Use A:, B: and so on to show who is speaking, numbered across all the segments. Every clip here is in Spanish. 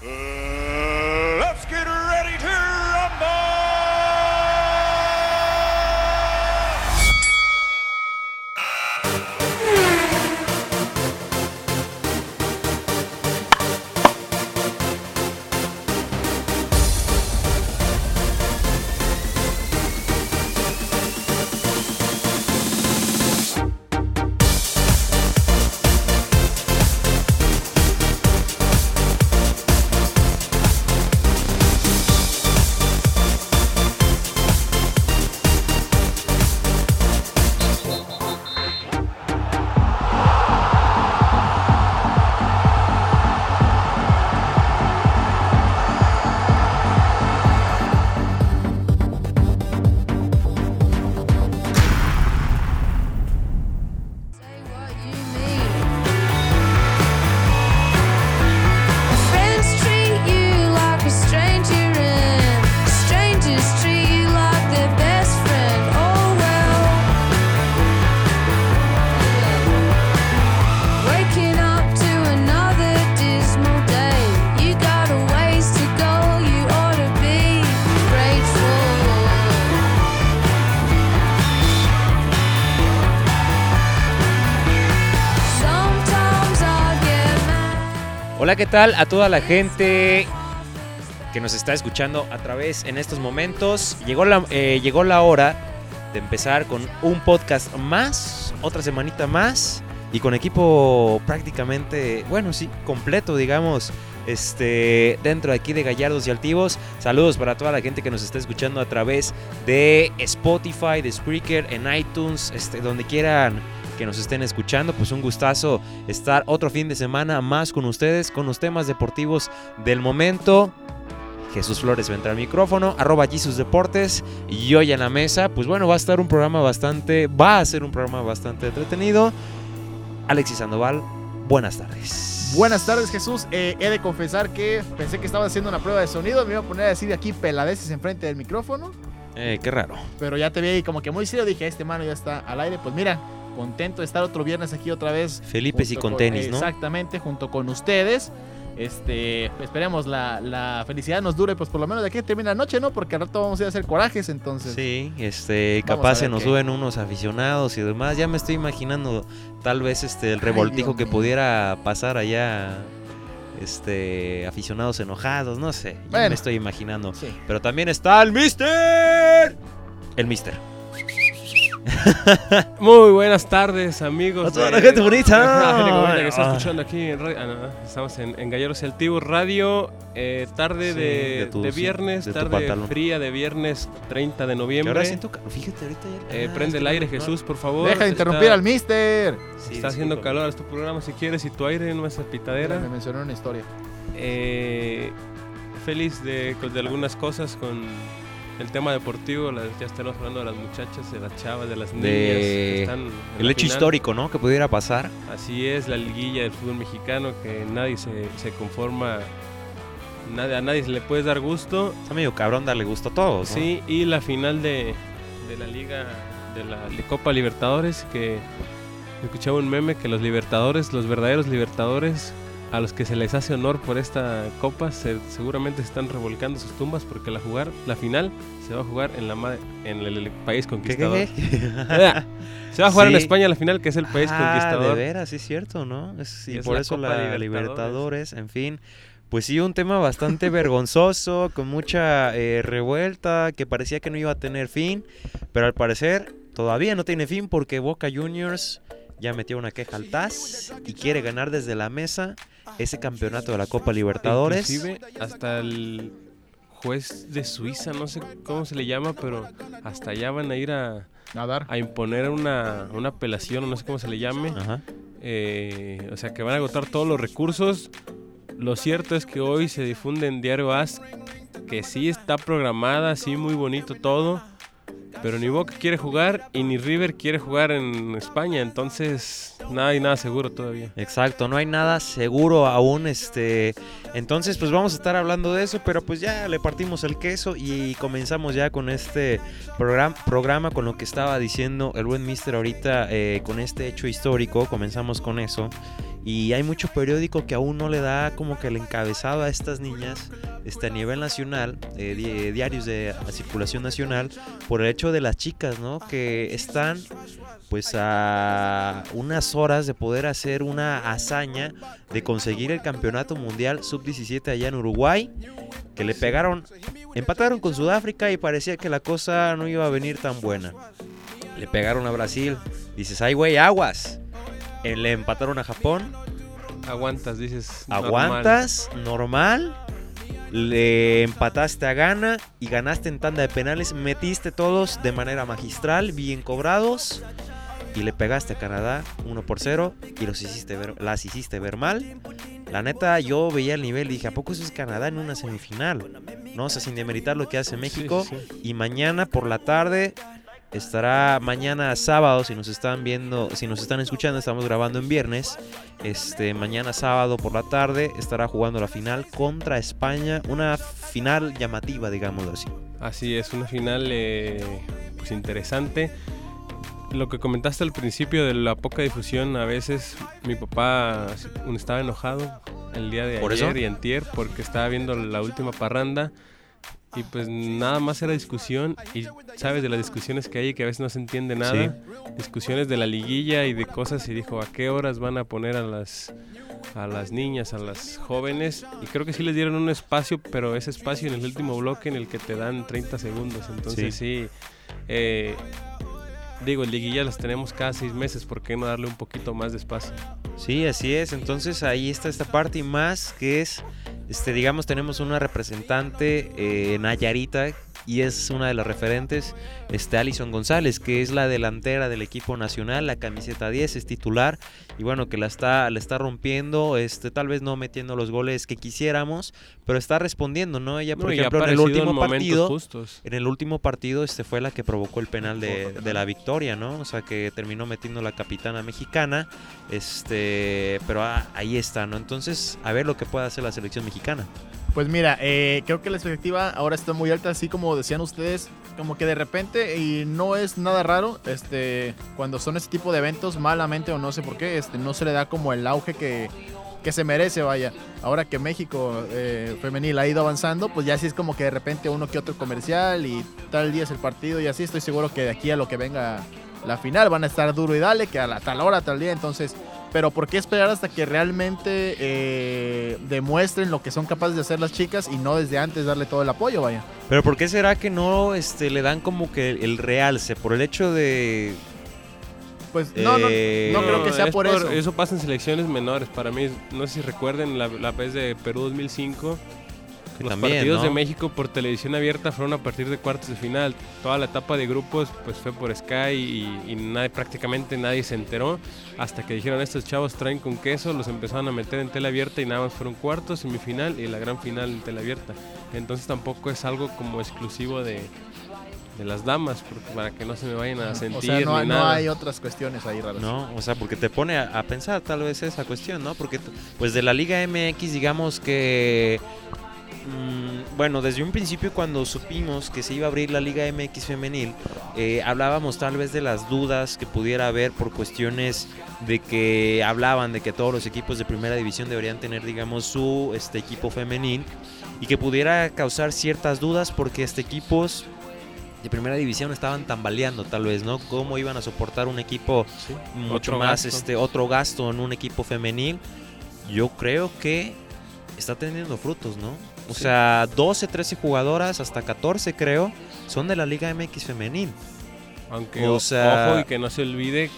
A: Uh... ¿qué tal a toda la gente que nos está escuchando a través en estos momentos? Llegó la, eh, llegó la hora de empezar con un podcast más, otra semanita más y con equipo prácticamente, bueno, sí, completo, digamos, este, dentro de aquí de Gallardos y Altivos. Saludos para toda la gente que nos está escuchando a través de Spotify, de Spreaker, en iTunes, este, donde quieran que nos estén escuchando, pues un gustazo estar otro fin de semana más con ustedes, con los temas deportivos del momento. Jesús Flores va a entrar al micrófono, arroba Jesus Deportes y hoy en la mesa, pues bueno, va a estar un programa bastante, va a ser un programa bastante entretenido. Alexis Sandoval, buenas tardes.
B: Buenas tardes, Jesús. Eh, he de confesar que pensé que estaba haciendo una prueba de sonido. Me iba a poner a decir aquí peladeces enfrente del micrófono.
A: Eh, qué raro.
B: Pero ya te vi ahí como que muy serio. Dije, este mano ya está al aire. Pues mira, contento de estar otro viernes aquí otra vez.
A: Felipe y con tenis, ¿no?
B: Exactamente, junto con ustedes. Este, esperemos la, la felicidad nos dure, pues por lo menos de aquí termina la noche, ¿no? Porque al rato vamos a ir a hacer corajes, entonces.
A: Sí, este, capaz se nos
B: qué.
A: suben unos aficionados y demás. Ya me estoy imaginando tal vez este el revoltijo que
B: mío.
A: pudiera pasar allá. Este, aficionados enojados, no sé. Ya
B: Bueno.
A: me estoy imaginando.
B: Sí.
A: Pero también está el Mister. El Mister.
C: Muy buenas tardes, amigos.
A: A toda
C: de-
A: la gente bonita.
C: La gente bonita que está
A: Ah.
C: escuchando aquí en radio. ah, no, estamos en, en Galleros y Altivos Radio. eh, tarde
A: Sí,
C: de,
A: de tu-
C: de viernes,
A: de tu
C: tarde fría de viernes 30 de noviembre.
A: ahora siento calor. Fíjate ahorita ya.
C: Eh,
A: ah,
C: prende
A: es
C: el aire, Jesús, por favor.
B: Deja de
C: Está-
B: interrumpir al mister.
A: Sí,
C: Está haciendo calor este programa si quieres y tu aire no es
B: Me
C: pitadera.
B: mencionó una historia.
C: Eh, feliz de, de algunas cosas con el tema deportivo. las- ya estamos hablando de las muchachas, de las chavas, de las niñas. que están
A: El hecho
C: final.
A: histórico, ¿no? Que pudiera pasar.
C: Así es, la liguilla del fútbol mexicano que nadie se, se conforma, nadie, a nadie se le puede dar gusto.
A: Está medio cabrón darle gusto a todos. ¿no?
C: Sí, y la final de, de la liga, de la de Copa Libertadores, que escuchaba un meme que los libertadores, los verdaderos libertadores, a los que se les hace honor por esta copa, se- seguramente se están revolcando sus tumbas porque la jugar, la final se va a jugar en la en el, el país
A: ¿Qué,
C: conquistador.
A: qué, qué?
C: Se va a jugar en
A: Sí.
C: España la final, que es el país
A: Ah,
C: conquistador.
A: de veras, sí es cierto, ¿no? Es-
C: Y
A: y
C: es
A: por
C: la
A: eso
C: Copa
A: la
C: Libertadores.
A: Libertadores. en fin. Pues sí, un tema bastante vergonzoso, con mucha eh, revuelta, que parecía que no iba a tener fin, pero al parecer todavía no tiene fin porque Boca Juniors ya metió una queja al TAS y quiere ganar desde la mesa ese campeonato de la Copa Libertadores.
C: Inclusive hasta el juez de Suiza, no sé cómo se le llama, pero hasta allá van a ir a,
B: Nadar.
C: a imponer una, una apelación, o no sé cómo se le llame.
A: Ajá.
C: Eh, o sea, que van a agotar todos los recursos. Lo cierto es que hoy se difunde en Diario As que sí está programada, sí muy bonito todo, pero ni Boca quiere jugar y ni River quiere jugar en España, entonces nada y nada seguro todavía.
A: Exacto, no hay nada seguro aún, este, entonces pues vamos a estar hablando de eso, pero pues ya le partimos el queso y comenzamos ya con este programa, programa con lo que estaba diciendo el buen Mister ahorita, eh, con este hecho histórico, comenzamos con eso Y hay mucho periódico que aún no le da como que el encabezado a estas niñas este, a nivel nacional, eh, di- diarios de circulación nacional, por el hecho de las chicas, ¿no? Que están pues a unas horas de poder hacer una hazaña de conseguir el campeonato mundial sub-17 allá en Uruguay, que le pegaron, empataron con Sudáfrica y parecía que la cosa no iba a venir tan buena. Le pegaron a Brasil, dices, ay güey, aguas. Le empataron a Japón,
C: Aguantas, dices. normal.
A: aguantas, normal. Le empataste a Ghana y ganaste en tanda de penales. Metiste todos de manera magistral, bien cobrados. Y le pegaste a Canadá 1 por 0 y los hiciste ver, las hiciste ver mal. La neta, yo veía el nivel y dije, ¿a poco eso es Canadá en una semifinal? No, o sea, sin demeritar lo que hace México.
C: Sí, sí, sí.
A: Y mañana por la tarde estará mañana sábado si nos están viendo, si nos están escuchando, estamos grabando en viernes. Este mañana sábado por la tarde estará jugando la final contra España, una final llamativa, digámoslo así.
C: Así es, una final eh, pues interesante. Lo que comentaste al principio de la poca difusión, a veces mi papá estaba enojado el día de
A: ¿Por
C: ayer
A: eso?
C: y antier porque estaba viendo la última parranda y pues nada más era discusión y sabes de las discusiones que hay y que a veces no se entiende nada. Discusiones de la liguilla y de cosas y dijo a qué horas van a poner a las a las niñas, a las jóvenes y creo que sí les dieron un espacio, pero ese espacio en el último bloque en el que te dan 30 segundos, entonces sí, eh, digo, en liguilla las tenemos cada seis meses, ¿por qué no darle un poquito más de espacio?
A: Sí, así es. Entonces ahí está esta parte y más que es, este, digamos, tenemos una representante eh, Nayarita y es una de las referentes, este, Alison González, que es la delantera del equipo nacional, la camiseta 10 es titular y bueno, que la está, la está rompiendo, este, tal vez no metiendo los goles que quisiéramos, pero está respondiendo, ¿no? Ella, por
C: No,
A: ejemplo, en el último partido,
C: justos.
A: en el último partido este fue la que provocó el penal de, de la victoria, ¿no? O sea que terminó metiendo la capitana mexicana. Este, pero ah, ahí está, ¿no? Entonces, a ver lo que puede hacer la selección mexicana.
B: Pues mira, eh, creo que la expectativa ahora está muy alta, así como decían ustedes, como que de repente, y no es nada raro, este, cuando son este tipo de eventos, malamente o no sé por qué, este, no se le da como el auge que, que se merece, vaya. Ahora que México eh, femenil ha ido avanzando, pues ya sí es como que de repente uno que otro comercial y tal día es el partido y así estoy seguro que de aquí a lo que venga la final van a estar duro y dale, que a la tal hora, tal día, entonces... Pero ¿por qué esperar hasta que realmente eh, demuestren lo que son capaces de hacer las chicas y no desde antes darle todo el apoyo, vaya?
A: Pero ¿por qué será que no este, le dan como que el realce? Por el hecho de...
B: Pues no, no,
A: Eh,
B: no creo que sea
C: es
B: por, eso.
C: Eso pasa en selecciones menores. Para mí, no sé si recuerden la, la vez de Perú 2005.
A: Que
C: Los
A: también,
C: partidos
A: ¿no?
C: de México por televisión abierta fueron a partir de cuartos de final. Toda la etapa de grupos pues fue por Sky y, y nadie, prácticamente nadie se enteró. Hasta que dijeron estos chavos traen con queso, los empezaron a meter en tela abierta y nada más fueron cuartos, semifinal y la gran final en tela abierta. Entonces tampoco es algo como exclusivo de, de las damas, porque para que no se me vayan a sentir
B: o sea, no,
C: ni
B: no
C: nada.
B: hay otras cuestiones ahí raras.
A: No, o sea, porque te pone a, a pensar tal vez esa cuestión, ¿no? Porque pues de la Liga MX digamos que mm, bueno, desde un principio cuando supimos que se iba a abrir la Liga MX femenil, eh, hablábamos tal vez de las dudas que pudiera haber por cuestiones de que hablaban de que todos los equipos de primera división deberían tener, digamos, su este equipo femenil y que pudiera causar ciertas dudas porque este equipos de primera división estaban tambaleando tal vez, ¿no? Cómo iban a soportar un equipo
C: Sí,
A: mucho
C: otro
A: más
C: gasto.
A: este otro gasto en un equipo femenil. Yo creo que está teniendo frutos, ¿no? O
C: Sí.
A: sea, 12, 13 jugadoras, hasta 14 creo, son de la Liga MX femenil.
C: Aunque
A: O sea-
C: ojo y que no se olvide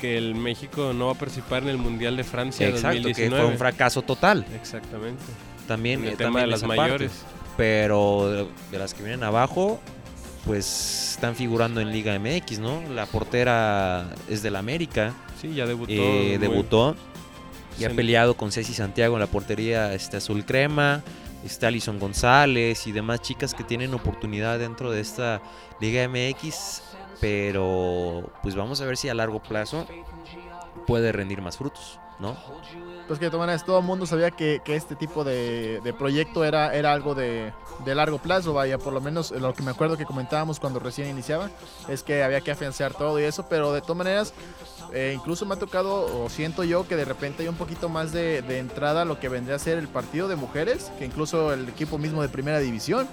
C: que el México no va a participar en el Mundial de Francia
A: Exacto, que
C: 2019.
A: fue un fracaso total.
C: Exactamente.
A: También,
C: En el
A: eh,
C: tema
A: también
C: de las
A: parte.
C: mayores.
A: Pero de, de las que vienen abajo, pues están figurando en Liga MX, ¿no? La portera es del América,
C: Sí, ya debutó.
A: eh, debutó y ha peleado con Ceci Santiago en la portería este, azul crema. Está Alison González y demás chicas que tienen oportunidad dentro de esta Liga MX. Pero pues vamos a ver si a largo plazo puede rendir más frutos. ¿no?
B: Pues que de todas maneras todo el mundo sabía que, que este tipo de, de proyecto era, era algo de, de largo plazo, vaya, por lo menos lo que me acuerdo que comentábamos cuando recién iniciaba, es que había que afianzar todo y eso, pero de todas maneras, eh, incluso me ha tocado, o siento yo, que de repente hay un poquito más de, de entrada a lo que vendría a ser el partido de mujeres, que incluso el equipo mismo de primera división.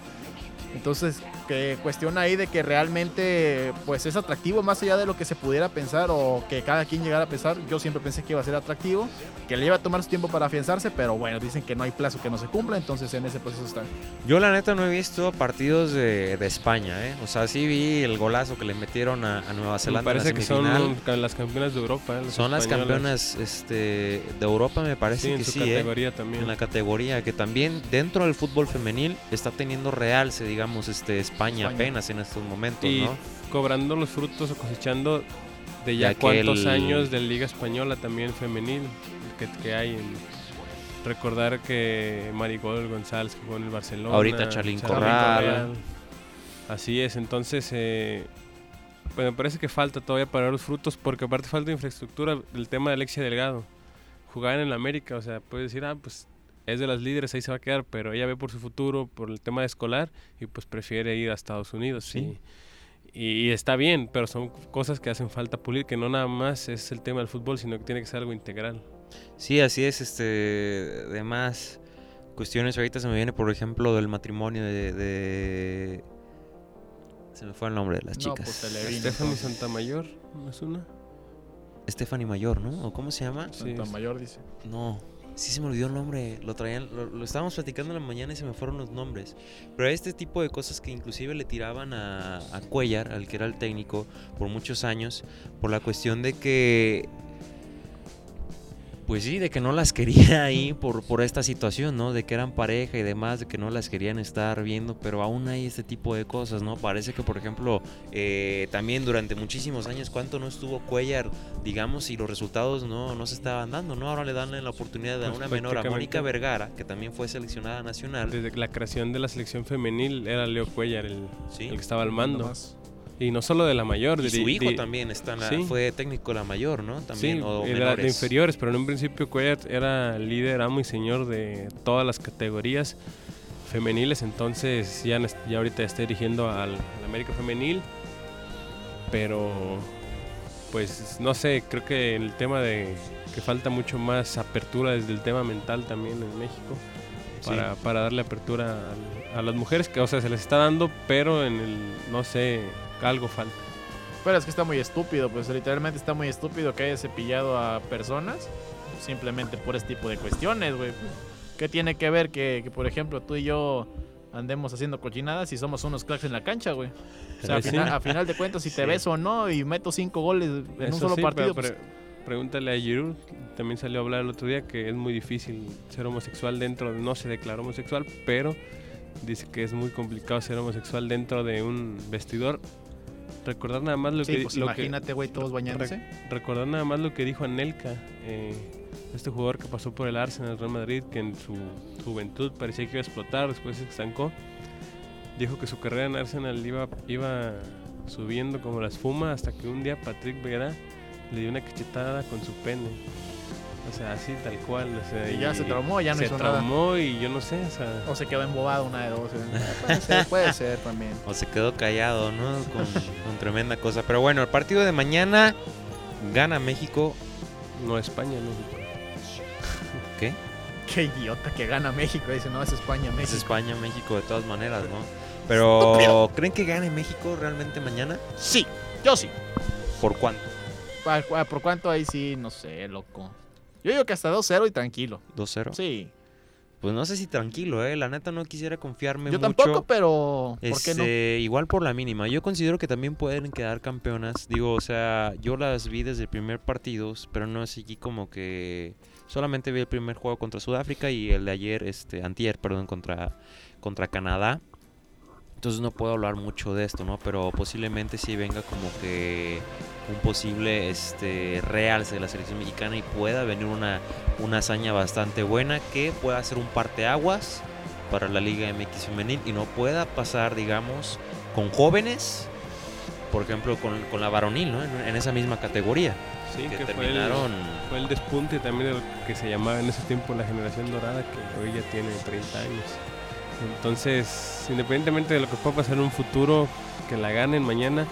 B: Entonces, que cuestiona ahí de que realmente pues es atractivo más allá de lo que se pudiera pensar o que cada quien llegara a pensar. Yo siempre pensé que iba a ser atractivo, que le iba a tomar su tiempo para afianzarse, pero bueno, dicen que no hay plazo que no se cumpla, entonces en ese proceso están.
A: Yo la neta no he visto partidos de, de España, ¿eh? O sea, sí vi el golazo que le metieron a, a Nueva
C: Me
A: Zelanda
C: parece
A: en la
C: que son las campeonas de Europa. eh,
A: Son las campeonas este, de Europa, me parece
C: Sí, en
A: que
C: su
A: sí, ¿eh?
C: categoría también.
A: En la categoría, que también dentro del fútbol femenil está teniendo realce, digamos, este España,
B: España.
A: apenas en estos momentos,
C: y
A: ¿no?
C: cobrando los frutos o cosechando de ya
A: De
C: cuántos
A: aquel-
C: años de Liga Española también femenil que, que hay. En, recordar que Marigol González jugó en el Barcelona.
A: Ahorita Charlín Corral.
C: Así es, entonces eh, pues me parece que falta todavía para ver los frutos porque aparte falta infraestructura el tema de Alexia Delgado. Jugar en el América, o sea, puede decir, ah, pues es de las líderes, ahí se va a quedar, pero ella ve por su futuro, por el tema de escolar y pues prefiere ir a Estados Unidos.
A: Sí.
C: Y, y está bien, pero son cosas que hacen falta pulir, que no nada más es el tema del fútbol, sino que tiene que ser algo integral.
A: Sí, así es, este, además, cuestiones, ahorita se me viene, por ejemplo, del matrimonio de... de- Se me fue el nombre de las
B: No,
A: chicas.
B: pues,
C: Stephanie. Santamayor, ¿no es una?
A: Stephanie Mayor, ¿no? ¿O cómo se llama?
C: Sí,
B: Santa
C: es-
B: Mayor dice.
A: No, sí se me olvidó el nombre. Lo traían, lo, lo estábamos platicando en la mañana y se me fueron los nombres. Pero este tipo de cosas que inclusive le tiraban a, a Cuellar, al que era el técnico, por muchos años, por la cuestión de que. Pues sí, de que no las quería ahí por, por esta situación, ¿no? De que eran pareja y demás, de que no las querían estar viendo, pero aún hay este tipo de cosas, ¿no? Parece que, por ejemplo, eh, también durante muchísimos años, ¿cuánto no estuvo Cuellar digamos, y los resultados no, no se estaban dando, ¿no? Ahora le dan la oportunidad a
C: Pues
A: una menor, a Mónica Vergara, que también fue seleccionada nacional.
C: Desde la creación de la selección femenil era Leo Cuellar el,
A: Sí.
C: el que estaba al mando. Y no solo de la mayor,
A: Y
C: de,
A: su hijo
C: de-
A: también está en la-
C: sí.
A: fue técnico de la mayor, ¿no? También,
C: sí,
A: o
C: era de inferiores, pero en un principio Cuellar era líder, amo y señor de todas las categorías femeniles, entonces ya, ya ahorita está dirigiendo al, al América Femenil, pero pues no sé, creo que el tema de que falta mucho más apertura desde el tema mental también en México.
A: Sí.
C: Para, para darle apertura al- a, las mujeres que, o sea, se les está dando, pero en el, no sé, algo falta.
B: Pero es que está muy estúpido, pues literalmente está muy estúpido que haya cepillado a personas simplemente por este tipo de cuestiones, güey. ¿Qué tiene que ver que, que, por ejemplo, tú y yo andemos haciendo cochinadas y somos unos cracks en la cancha, güey? O sea, a final, a final de cuentas, si te
A: Sí.
B: ves o no y meto cinco goles en un
C: Eso
B: solo
C: sí,
B: partido,
C: pero
B: pues,
C: pre- pregúntale a Giroud, también salió a hablar el otro día que es muy difícil ser homosexual dentro, no se declaró homosexual, pero dice que es muy complicado ser homosexual dentro de un vestidor. Recordar nada más lo
B: sí,
C: que
B: pues
C: lo
B: imagínate, güey, todos bañándose.
C: recordar nada más lo que dijo Anelka, eh, este jugador que pasó por el Arsenal, Real Madrid, que en su juventud parecía que iba a explotar, después se estancó. Dijo que su carrera en Arsenal iba, iba subiendo como la espuma hasta que un día Patrick Vieira le dio una cachetada con su pene. O sea, así tal cual. o sea,
B: Y ya se traumó, ya no
C: se
B: hizo nada.
C: traumó y yo no sé, o sea,
B: O se quedó embobado una de dos. eh. Puede ser, puede ser también.
A: O se quedó callado, ¿no? Con, con tremenda cosa. Pero bueno, el partido de mañana gana México.
C: no España, no.
A: ¿Qué?
B: Qué idiota que gana México. Dice, no, es España,
A: Es
B: México.
A: España, México de todas maneras, ¿no? Pero, ¿creen que gane México realmente mañana?
B: Sí, yo sí.
A: ¿Por cuánto?
B: ¿Por, por- por cuánto ahí sí? No sé, loco. Yo digo que hasta 2-0 y tranquilo.
A: ¿2-0?
B: Sí.
A: Pues no sé si tranquilo, ¿eh? La neta no quisiera confiarme
B: Yo
A: mucho.
B: tampoco, pero ¿por qué no?
A: Este, Igual por la mínima. Yo considero que también pueden quedar campeonas. Digo, o sea, yo las vi desde el primer partido, pero no así como que solamente vi el primer juego contra Sudáfrica y el de ayer, este, antier, perdón, contra, contra Canadá. Entonces no puedo hablar mucho de esto, ¿no? Pero posiblemente sí venga como que un posible este, realce de la selección mexicana y pueda venir una, una hazaña bastante buena que pueda ser un parteaguas para la Liga MX Femenil y no pueda pasar, digamos, con jóvenes, por ejemplo, con, con la varonil, ¿no? En, esa misma categoría.
C: Sí,
D: que, terminaron...
C: Fue el, despunte también que se llamaba en ese tiempo la generación dorada, que hoy ya tiene 30 años. Entonces, independientemente de lo que pueda pasar en un futuro, que la ganen mañana,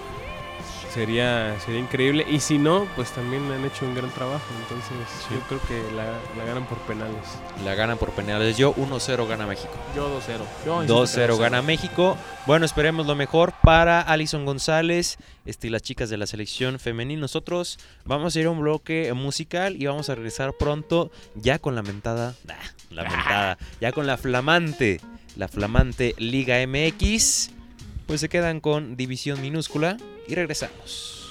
C: sería, sería increíble. Y si no, pues también han hecho un gran trabajo. Entonces, yo creo que la, la, ganan por penales.
D: La ganan por penales. Yo 1-0 gana México.
B: Yo 2-0.
D: 2-0 gana México. Bueno, esperemos lo mejor para Alison González este, y las chicas de la selección femenil. Nosotros vamos a ir a un bloque musical y vamos a regresar pronto ya con lamentada. Nah, lamentada. Ya con la flamante la flamante Liga MX, pues se quedan con división minúscula y regresamos.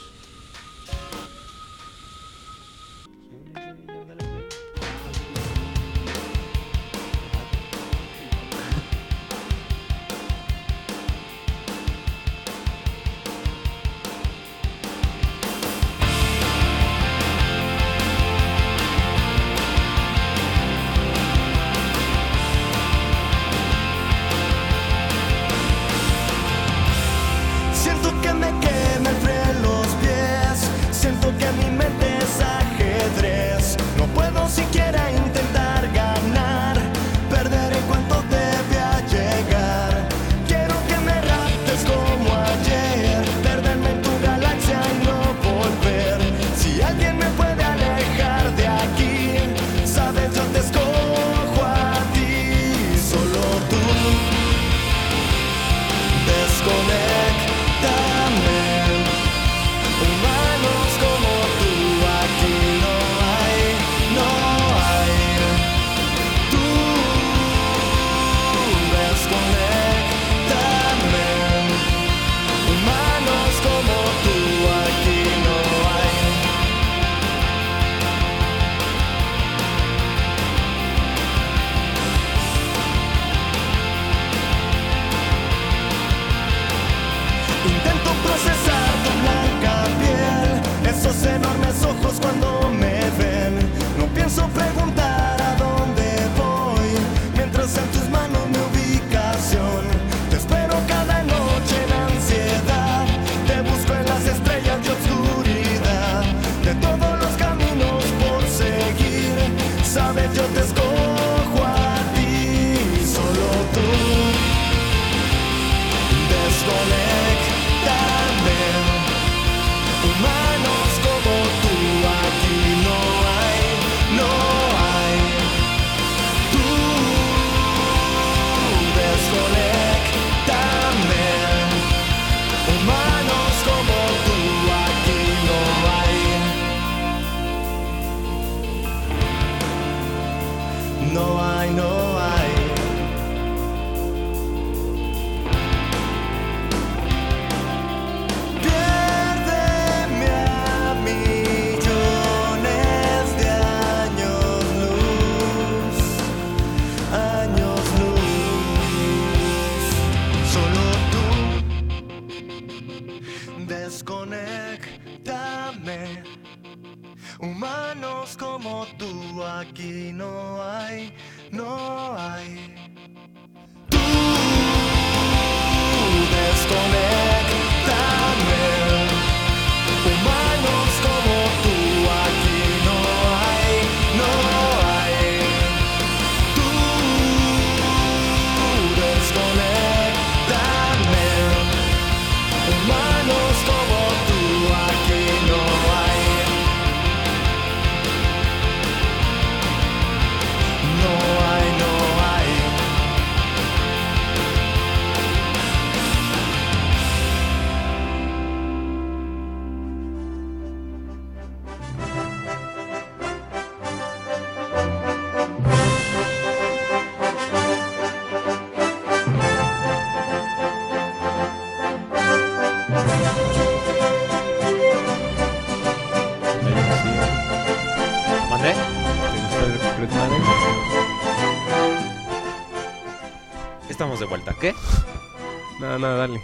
C: nada, dale.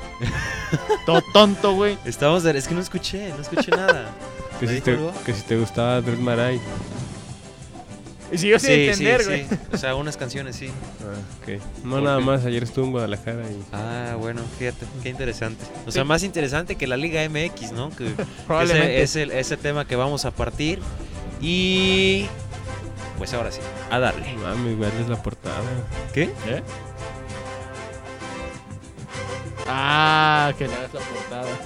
B: Todo tonto, güey.
D: Estamos, de- es que no escuché, no escuché nada.
C: Que si, te, que si te gustaba Dread Marai.
B: Y si yo sin entender, güey.
A: sí. O sea, unas canciones, sí.
C: Ah, ok. No, nada más. Ayer estuvo en Guadalajara y.
A: Ah, bueno, fíjate, qué interesante. O sea, más interesante que la Liga MX, ¿no? Que, ese es el ese tema que vamos a partir. Y. Pues ahora sí, a darle.
C: Mames, güey, hazles la portada.
A: ¿Qué?
B: ¿Eh? Ah, que le hagas la portada.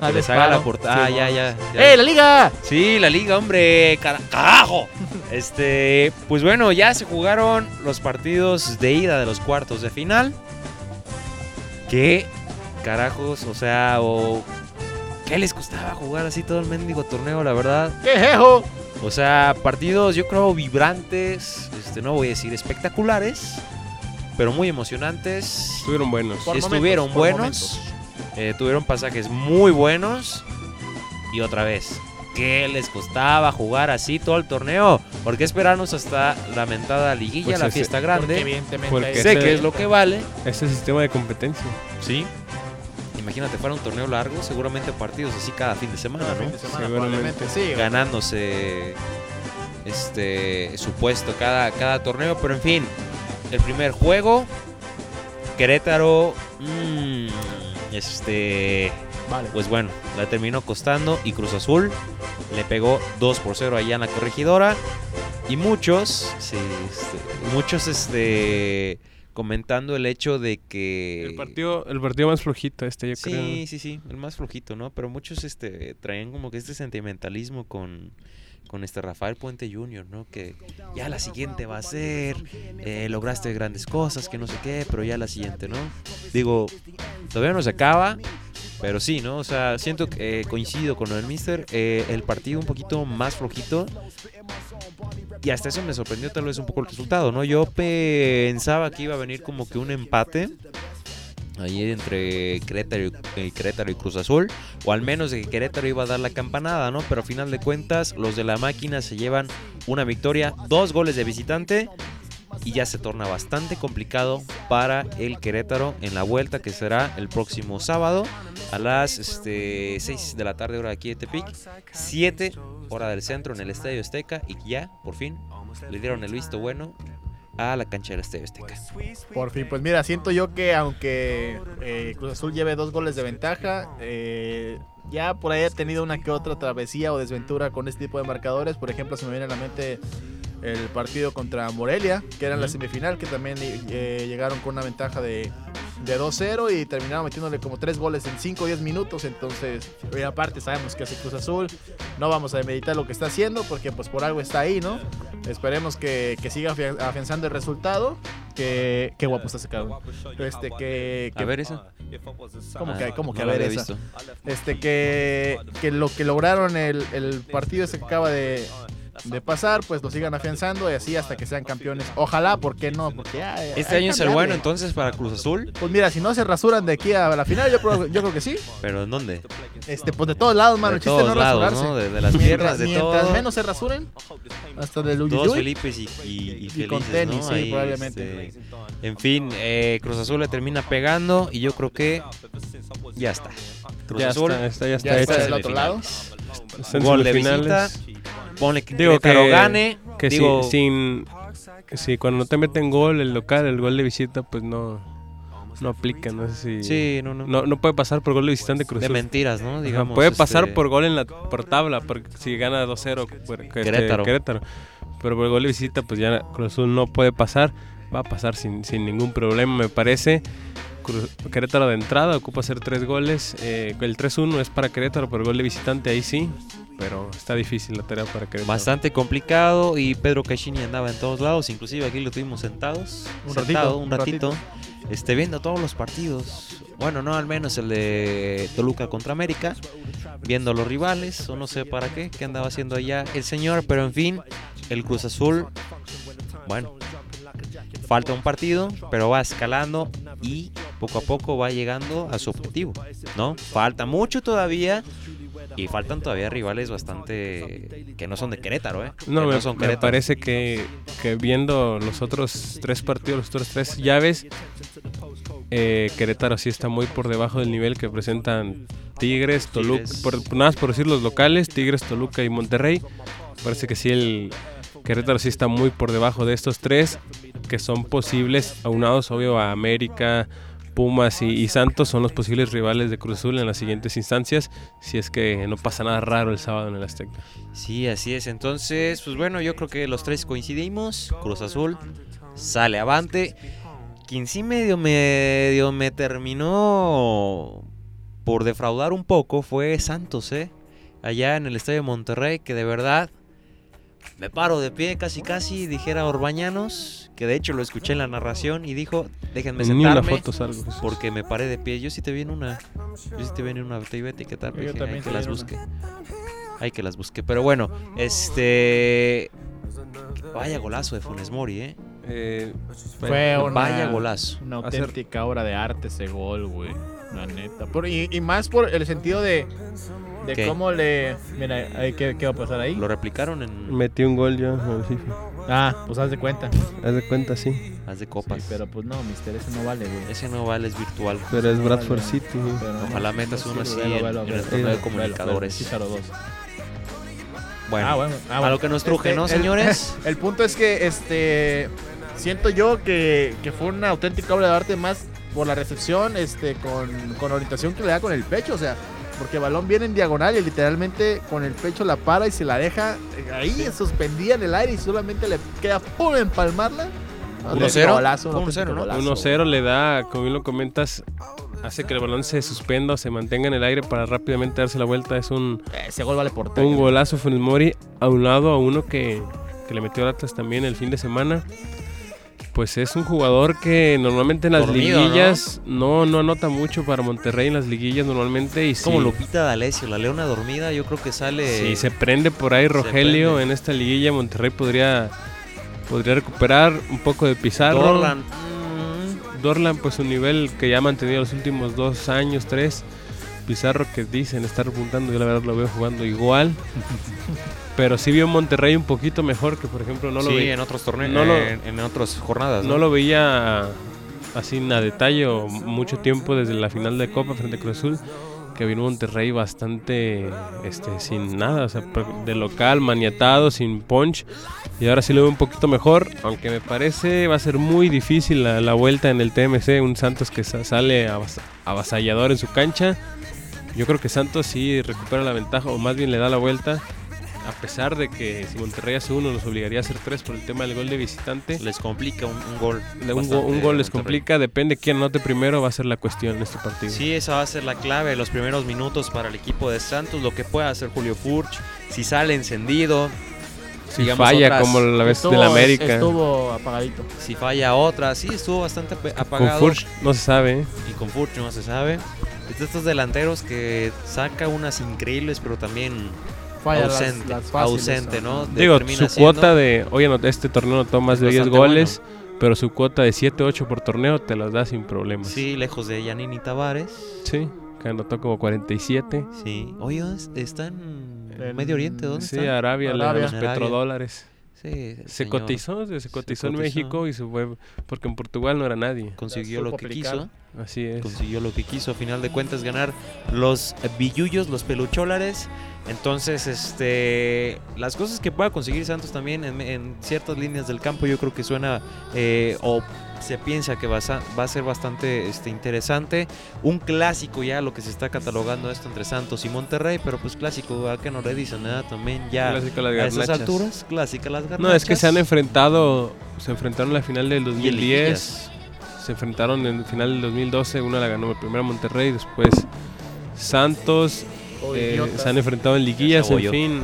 A: Que les haga la portada. Ah, ya, ya. ya.
B: ¡Eh, la liga!
A: Sí, la liga, hombre, cara- carajo. Este, pues bueno, ya se jugaron los partidos de ida de los cuartos de final. ¿Qué carajos? O sea, o ¿qué les costaba jugar así todo el mendigo torneo, la verdad?
B: ¡Qué jejo!
A: O sea, partidos yo creo vibrantes, este, no voy a decir espectaculares, pero muy emocionantes.
C: Estuvieron buenos.
B: Por
A: Estuvieron
B: momentos,
A: buenos. Eh, tuvieron pasajes muy buenos. Y otra vez, ¿qué les costaba jugar así todo el torneo? ¿Por qué esperarnos hasta la mentada liguilla,
C: Pues
A: la
C: ese-
A: fiesta
B: Porque
A: grande?
B: evidentemente
C: Porque
B: hay-
A: Sé que es lo que vale.
C: Ese sistema de competencia.
A: Sí. Imagínate, fuera un torneo largo, seguramente partidos así cada fin de semana,
B: Cada fin
A: ¿no?
B: de semana,
C: Seguramente.
B: probablemente, sí.
A: ganándose este su puesto cada, cada torneo. Pero en fin, el primer juego, Querétaro, mm, este,
B: Vale.
A: pues bueno, la terminó costando y Cruz Azul le pegó 2 por 0 allá en la corregidora. Y muchos, sí, este, muchos este, comentando el hecho de que...
C: El partido, el partido más flojito este, yo
A: Sí,
C: creo.
A: sí, sí, el más flojito, ¿no? Pero muchos este traían como que este sentimentalismo con, con este Rafael Puente Jr., ¿no? Que ya la siguiente va a ser, eh, lograste grandes cosas, que no sé qué, pero ya la siguiente, ¿no? Digo, todavía no se acaba, pero sí, ¿no? O sea, siento que eh, coincido con el Mister, eh, el partido un poquito más flojito. Y hasta eso me sorprendió tal vez un poco el resultado, ¿no? Yo pensaba que iba a venir como que un empate ahí entre Querétaro y, eh, Querétaro y Cruz Azul, o al menos de que Querétaro iba a dar la campanada, ¿no? Pero a final de cuentas, los de la máquina se llevan una victoria, dos goles de visitante, y ya se torna bastante complicado para el Querétaro en la vuelta que será el próximo sábado a las este, 6 de la tarde hora de aquí de Tepic, 7 hora del centro en el Estadio Azteca y ya, por fin, le dieron el visto bueno a la cancha del Estadio Azteca.
B: Por fin, pues mira, siento yo que aunque eh, Cruz Azul lleve dos goles de ventaja, eh, ya por ahí ha tenido una que otra travesía o desventura con este tipo de marcadores. Por ejemplo, se me viene a la mente el partido contra Morelia, que era en la semifinal, que también eh, llegaron con una ventaja de, de 2-0 y terminaron metiéndole como tres goles en 5 o 10 minutos. Entonces, y aparte sabemos que hace Cruz Azul, no vamos a meditar lo que está haciendo porque pues por algo está ahí, ¿no? Esperemos que, que siga afian- afianzando el resultado. Que, qué guapo está ese cabrón. Este, que, que-
A: A ver eso.
B: ¿Cómo que,
A: Ah,
B: cómo que
A: no
B: a
A: lo
B: ver esa?
A: visto.
B: Este, que, que lo que lograron el, el partido ese que acaba de, de pasar, pues lo sigan afianzando y así hasta que sean campeones. Ojalá, ¿por qué no? Porque ya, hay
A: Este año es el bueno entonces para Cruz Azul,
B: Pues mira, si no se rasuran de aquí a la final, yo, creo- yo creo que sí.
A: pero ¿en dónde?
B: Este, pues de todos lados, mano.
A: de
B: el chiste
A: todos
B: no
A: lados,
B: rasurarse.
A: ¿no? De, de las piernas, de
B: mientras
A: todo.
B: menos se rasuren, hasta del
A: Todos
B: Uyuyuy.
A: Felipes y, y, y felices,
B: con tenis,
A: ¿no?
B: sí,
A: Ahí,
B: probablemente.
A: este, en fin, eh, Cruz Azul le termina pegando y yo creo que ya está. Cruz
C: ya
A: Azul
C: está, está, ya está,
B: Ya está
C: hecha.
B: del otro lado.
A: Gol de
C: semifinales.
A: visita. Ponle que
C: Digo
A: Querétaro
C: que-
A: gane.
C: Que si-
A: digo,
C: sin, si cuando no te meten gol el local, el gol de visita, pues no, no aplica. No sé si.
A: Sí, no, no.
C: No, no puede pasar por gol de visitante Cruz
A: de mentiras, ¿no?
C: Ajá,
A: Digamos,
C: puede pasar
A: este,
C: por gol en la por tabla, porque si gana 2-0 por- este,
A: Querétaro.
C: Querétaro. Pero por gol de visita, pues ya Cruz Azul no puede pasar. Va a pasar sin, sin ningún problema, me parece. Cruz- Querétaro de entrada ocupa hacer tres goles. eh, el 3-1 es para Querétaro, por gol de visitante ahí sí. Pero está difícil la tarea para Querétaro.
A: Bastante complicado y Pedro Caixini andaba en todos lados, inclusive aquí lo tuvimos sentados,
B: Un
A: sentado,
B: ratito,
A: un
B: un
A: ratito, este viendo todos los partidos. Bueno, no al menos el de Toluca contra América, viendo los rivales o no sé para qué, qué andaba haciendo allá el señor, pero en fin, el Cruz Azul, bueno, falta un partido, pero va escalando y poco a poco va llegando a su objetivo, ¿no? Falta mucho todavía. Y faltan todavía rivales bastante que no son de Querétaro, ¿eh?
C: No, me,
A: son
C: me parece que, que viendo los otros tres partidos, los otros tres llaves, eh, Querétaro sí está muy por debajo del nivel que presentan Tigres, Toluca,
A: Tigres.
C: por, nada más por decir los locales, Tigres, Toluca y Monterrey. Parece que sí el Querétaro sí está muy por debajo de estos tres, que son posibles, aunados obvio a América, Pumas y, Santos, son los posibles rivales de Cruz Azul en las siguientes instancias, si es que no pasa nada raro el sábado en el Azteca.
A: Sí, así es. Entonces, pues bueno, yo creo que los tres coincidimos. Cruz Azul sale avante. Quien sí medio, medio me terminó por defraudar un poco fue Santos, ¿eh? Allá en el estadio de Monterrey, que de verdad me paro de pie casi casi, dijera Orbañanos, que de hecho lo escuché en la narración y dijo, déjenme
C: Ni una
A: sentarme.
C: foto salgo.
A: Porque me paré de pie. Yo sí te vi en una. Yo sí te vi en una. Te iba a etiquetar.
B: Yo
A: dije,
B: también
A: hay que las
B: en una.
A: busque. Hay que las busque. Pero bueno, este. Vaya golazo de Funes Mori, ¿eh?
C: Eh,
B: Fue una,
A: Vaya golazo.
B: Una
C: Hacer-
B: auténtica obra de arte ese gol, güey. La neta. Por- y, y más por el sentido de, de
A: ¿Qué?
B: cómo le. Mira, ahí, ¿qué, ¿qué va a pasar ahí?
A: Lo replicaron en.
C: metí un gol el FIFA.
B: Ah, pues haz de cuenta.
C: Haz de cuenta, sí.
A: Haz de
B: Sí,
A: copas.
B: pero pues no, mister, ese no vale, güey.
A: Ese no vale, es virtual.
C: Pero es
B: No
C: Bradford
B: vale.
C: City.
B: Pero no,
A: Ojalá metas
B: no
A: uno
B: sirve,
A: así
B: velo,
A: en-
B: velo,
A: en el torneo de comunicadores.
B: velo, Chicharo 2.
A: Bueno,
B: Ah, bueno. ah,
A: a lo que nos truje, ¿no,
B: Este, el-
A: señores?
B: El punto es que este siento yo que, que fue una auténtica obra de arte más por la recepción, este, con, con orientación que le da con el pecho, o sea, porque el balón viene en diagonal y literalmente con el pecho la para y se la deja eh, ahí suspendida en el aire y solamente le queda pum empalmarla. Auténtico
A: 1-0,
B: golazo, un
A: fue
B: auténtico
A: 1-0, ¿no?
B: golazo.
C: 1-0 le da, como bien lo comentas, hace que el balón se suspenda o se mantenga en el aire para rápidamente darse la vuelta. Es un,
B: Ese gol vale por tres.
C: un golazo Funes Mori a un lado a uno que, que le metió al Atlas también el fin de semana. Pues es un jugador que normalmente en las
A: Dormido,
C: liguillas ¿no? no anota mucho para Monterrey en las liguillas normalmente y
A: como
C: sí,
A: Lupita D'Alessio, la leona dormida. Yo creo que sale.
C: si se prende por ahí Rogelio en esta liguilla Monterrey podría podría recuperar un poco de Pizarro.
A: Dorlan.
C: Dorlan, pues su nivel que ya ha mantenido los últimos dos años, tres. Pizarro que dicen estar repuntando, yo la verdad lo veo jugando igual. Pero sí vio Monterrey un poquito mejor que, por ejemplo, no lo,
A: sí,
C: veía,
A: en otros torneos.
C: no lo-
A: en, en otras jornadas.
C: no lo veía así a detalle o mucho tiempo desde la final de Copa frente a Cruz Azul. Que vino Monterrey bastante este, sin nada, o sea, de local, maniatado, sin punch. Y ahora sí lo veo un poquito mejor, aunque me parece va a ser muy difícil la, la vuelta en el TMC. Un Santos que sa- sale avas- avasallador en su cancha. Yo creo que Santos sí recupera la ventaja, o más bien le da la vuelta. A pesar de que si Monterrey hace uno, nos obligaría a hacer tres por el tema del gol de visitante.
A: Les complica un, un gol.
C: Le- Un, go-
A: bastante
C: un gol les complica, depende quién anote primero, va a ser la cuestión en este partido.
A: Sí, esa va a ser la clave, los primeros minutos para el equipo de Santos, lo que pueda hacer Julio Furch, si sale encendido,
C: si
A: digamos,
C: falla
A: otras-
C: como la vez
B: Estuvo-
C: del América.
B: Estuvo apagadito.
A: si falla otra, sí, estuvo bastante ape-
C: Con
A: apagado.
C: Furch no se sabe. ¿eh?
A: Y con Furch no se sabe. Es de estos delanteros que saca unas increíbles, pero también
B: Falla las-
A: ausente,
B: las fáciles,
A: ausente. ¿no? De-
C: Digo, su
A: siendo-
C: cuota de, oye, anotó- este torneo anotó más
A: Es
C: de 10
A: bastante
C: goles, pero su cuota de 7, 8 por torneo te las da sin problemas.
A: Sí, lejos de Yanini Tavares.
C: Sí, que anotó como 47.
A: Sí. Oye, ¿dónde- ¿está en Medio Oriente? ¿Dónde
C: Sí,
A: está?
C: Arabia,
B: Arabia.
C: los
A: Arabia.
C: petrodólares.
A: Sí,
C: Se
A: señor.
C: cotizó, se cotizó en
A: cotizó.
C: México y se fue, porque en Portugal no era nadie.
A: Consiguió lo que quiso.
C: Así es.
A: consiguió lo que quiso a final de cuentas ganar los billullos, los pelucholares. Entonces, este, las cosas que pueda conseguir Santos también en, en ciertas líneas del campo, yo creo que suena eh, o se piensa que va a, sa- va a ser bastante este, interesante. Un clásico ya lo que se está catalogando esto entre Santos y Monterrey, pero pues clásico, ¿a qué no le dicen? eh? También ya
C: Clásico las
A: a esas alturas, clásica las garnachas.
C: No, es que se han enfrentado, se enfrentaron en la final del
A: Y en
C: 2010,
A: liguillas.
C: se enfrentaron en la final del 2012, una la ganó el primero Monterrey, después Santos, eh, se han enfrentado en liguillas, en fin.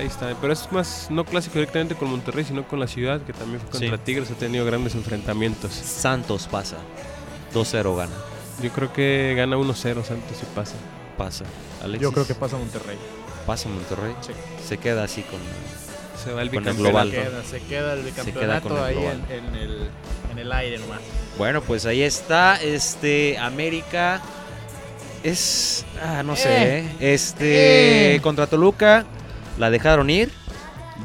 C: Ahí está, pero es más no clásico directamente con Monterrey, sino con la ciudad, que también fue contra
A: Sí.
C: Tigres, ha tenido grandes enfrentamientos.
A: Santos pasa. 2-0 gana.
C: Yo creo que gana 1-0 Santos y pasa.
A: Pasa. Alexis,
B: Yo creo que pasa Monterrey.
A: pasa Monterrey.
B: Sí.
A: Se queda así con.
C: Se va el
A: Con el
C: bicampeonato.
A: global.
B: Se queda, se queda el
A: queda
B: bicampeonato
A: con el
B: ahí
A: global.
B: en, en el, en el aire nomás.
A: Bueno, pues ahí está. Este. América. Es. Ah, no sé. ¿eh? Este.
B: Eh.
A: Contra Toluca. La dejaron ir.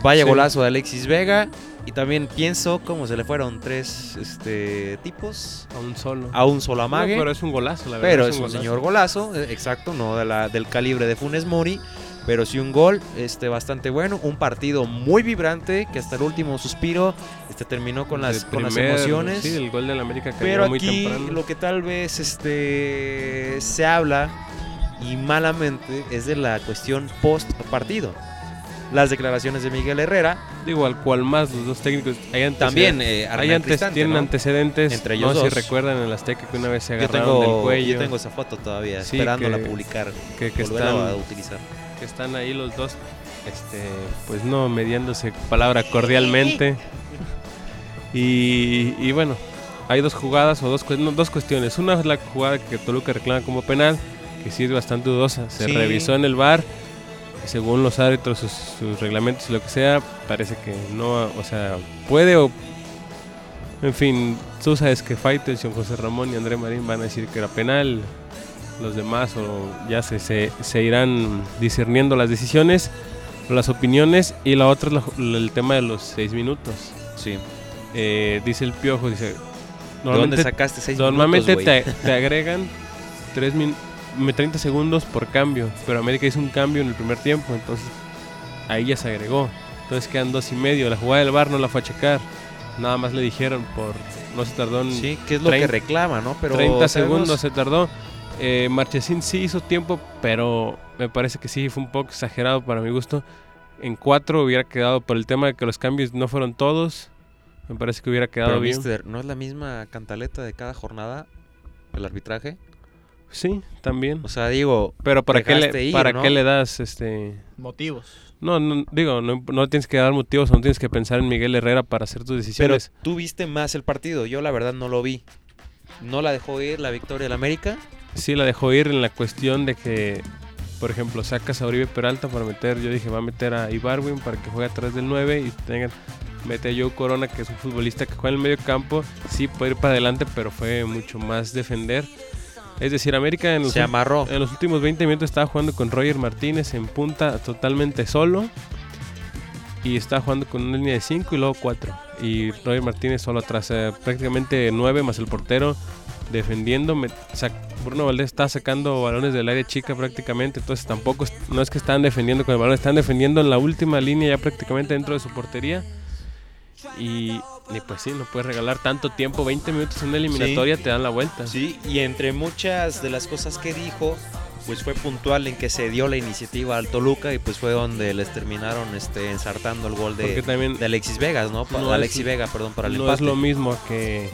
A: Vaya
C: Sí.
A: golazo de Alexis Vega. Y también pienso cómo se le fueron tres este, tipos
C: A un solo.
A: a un solo amague.
C: No, pero es un golazo, la verdad.
A: Pero es un
C: golazo.
A: señor golazo, eh, exacto, no de la, del calibre de Funes Mori. pero sí un gol este, bastante bueno. Un partido muy vibrante que hasta el último suspiro este, terminó con las, con las emociones.
C: Sí, el gol del América cayó
A: Pero
C: muy
A: aquí
C: temprano.
A: lo que tal vez este, se habla y malamente es de la cuestión post partido. Las declaraciones de Miguel Herrera
C: Digo, al cual más los dos técnicos. Hay
A: también eh,
C: hay antes, tienen
A: ¿no?
C: antecedentes.
A: Entre
C: no
A: ellos
C: sé
A: dos.
C: si recuerdan en el Azteca que una vez se
A: Yo
C: agarraron del
A: tengo,
C: cuello.
A: yo tengo esa foto todavía,
C: Sí,
A: esperándola
C: que-
A: publicar,
C: que, que están,
A: a utilizar.
C: que están ahí los dos, este, pues no, mediándose palabra cordialmente. Y, y bueno, hay dos jugadas o dos, no, dos cuestiones. Una es la jugada que Toluca reclama como penal, que sí es bastante dudosa. Se
A: Sí.
C: revisó en el bar según los árbitros, sus, sus reglamentos y lo que sea, parece que no, o sea, puede o... En fin, tú sabes que Faitelson, José Ramón y André Marín van a decir que era penal. Los demás o ya se, se, se irán discerniendo las decisiones, las opiniones y la otra es la- el tema de los seis minutos.
A: Sí.
C: Eh, dice el piojo, dice...
A: ¿De dónde sacaste seis
C: normalmente
A: minutos,
C: te, te agregan tres min- me- 30 segundos por cambio, pero América hizo un cambio en el primer tiempo, entonces ahí ya se agregó. Entonces quedan dos y medio. La jugada del bar no la fue a checar. Nada más le dijeron por... No se tardó en
A: Sí, que es lo que
C: 30
A: reclama, ¿no? Pero
C: 30
A: sabemos-
C: segundos se tardó. Eh, Marchesín sí hizo tiempo, pero me parece que sí fue un poco exagerado para mi gusto. En cuatro hubiera quedado por el tema de que los cambios no fueron todos. Me parece que hubiera quedado
A: Pero,
C: bien.
A: mister, ¿no es la misma cantaleta de cada jornada el arbitraje?
C: Sí, también.
A: O sea, digo,
C: Pero ¿para qué le,
A: ir,
C: para
A: ¿no?
C: qué le das este
B: Motivos.
C: no, no digo, no, no tienes que dar motivos, no tienes que pensar en Miguel Herrera para hacer tus
A: pero
C: decisiones.
A: tú viste más el partido. Yo la verdad no lo vi. No la dejó ir la victoria del América.
C: Sí la dejó ir en la cuestión de que por ejemplo, sacas a Oribe Peralta para meter, yo dije, va a meter a Ibarwin para que juegue atrás del 9 y tengan mete a Joe Corona, que es un futbolista que juega en el medio campo, sí puede ir para adelante, pero fue mucho más defender. Es decir, América en los,
A: Se amarró.
C: en los últimos 20 minutos estaba jugando con Roger Martínez en punta totalmente solo. Y estaba jugando con una línea de 5 y luego 4. Y Roger Martínez solo atrás, eh, prácticamente 9 más el portero defendiendo. me- Bruno Valdés está sacando balones del área chica prácticamente. Entonces tampoco, no es que están defendiendo con el balón, están defendiendo en la última línea ya prácticamente dentro de su portería. Y, y pues sí, no puedes regalar tanto tiempo, 20 minutos en una eliminatoria te dan la vuelta.
A: Sí, y entre muchas de las cosas que dijo, pues fue puntual en que se dio la iniciativa al Toluca y pues fue donde les terminaron este ensartando el gol de,
C: también
A: de Alexis Vegas, ¿no?
C: No
A: Alexis Vega, perdón, para el
C: no
A: empate.
C: es lo mismo que,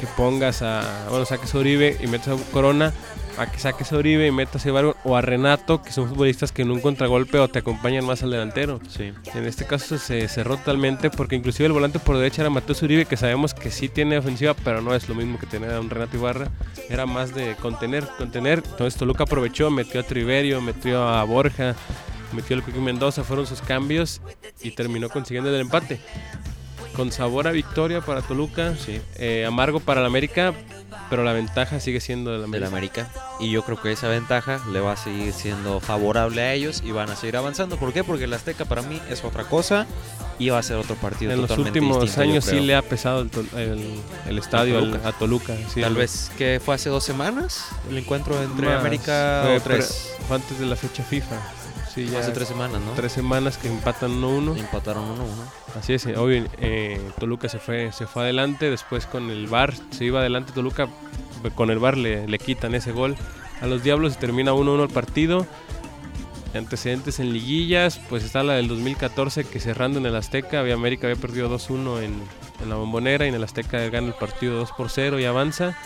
C: que pongas a, bueno, saques a Uribe y metas a Corona, a que saques a Uribe y metas a Ibargüen o a Renato, que son futbolistas que en un contragolpe o te acompañan más al delantero.
A: Sí.
C: En este caso se cerró totalmente porque inclusive el volante por derecha era Mateus Uribe, que sabemos que sí tiene ofensiva, pero no es lo mismo que tener a un Renato Ibarra. Era más de contener, contener. Entonces Toluca aprovechó, metió a Triverio, metió a Borja, metió al Quique Mendoza, fueron sus cambios y terminó consiguiendo el empate. Con sabor a victoria para Toluca,
A: Sí.
C: eh, amargo para el América, pero la ventaja sigue siendo del
A: del
C: América.
A: América. Y yo creo que esa ventaja le va a seguir siendo favorable a ellos y van a seguir avanzando. ¿Por qué? Porque el Azteca para mí es otra cosa y va a ser otro partido
C: En los
A: totalmente
C: últimos
A: distinto, yo
C: años sí le ha pesado el, Tol- el- el estadio
A: Toluca.
C: a Toluca. sí,
A: Tal vez que fue hace dos semanas el encuentro entre
C: Más,
A: América
C: fue
A: o tres.
C: pre- fue antes de la fecha FIFA. Sí, ya
A: Hace tres semanas, ¿no?
C: tres semanas que empatan 1-1.
A: Empataron uno uno.
C: Así es, eh, obvio, eh, Toluca se fue, se fue adelante, después con el VAR se iba adelante Toluca, pues, con el VAR le, le quitan ese gol a los Diablos y termina 1-1 el partido. Antecedentes en liguillas, pues está la del 2014 que cerrando en el Azteca, había América había perdido 2-1 en, en la bombonera y en el Azteca gana el partido 2 por 0 y avanza.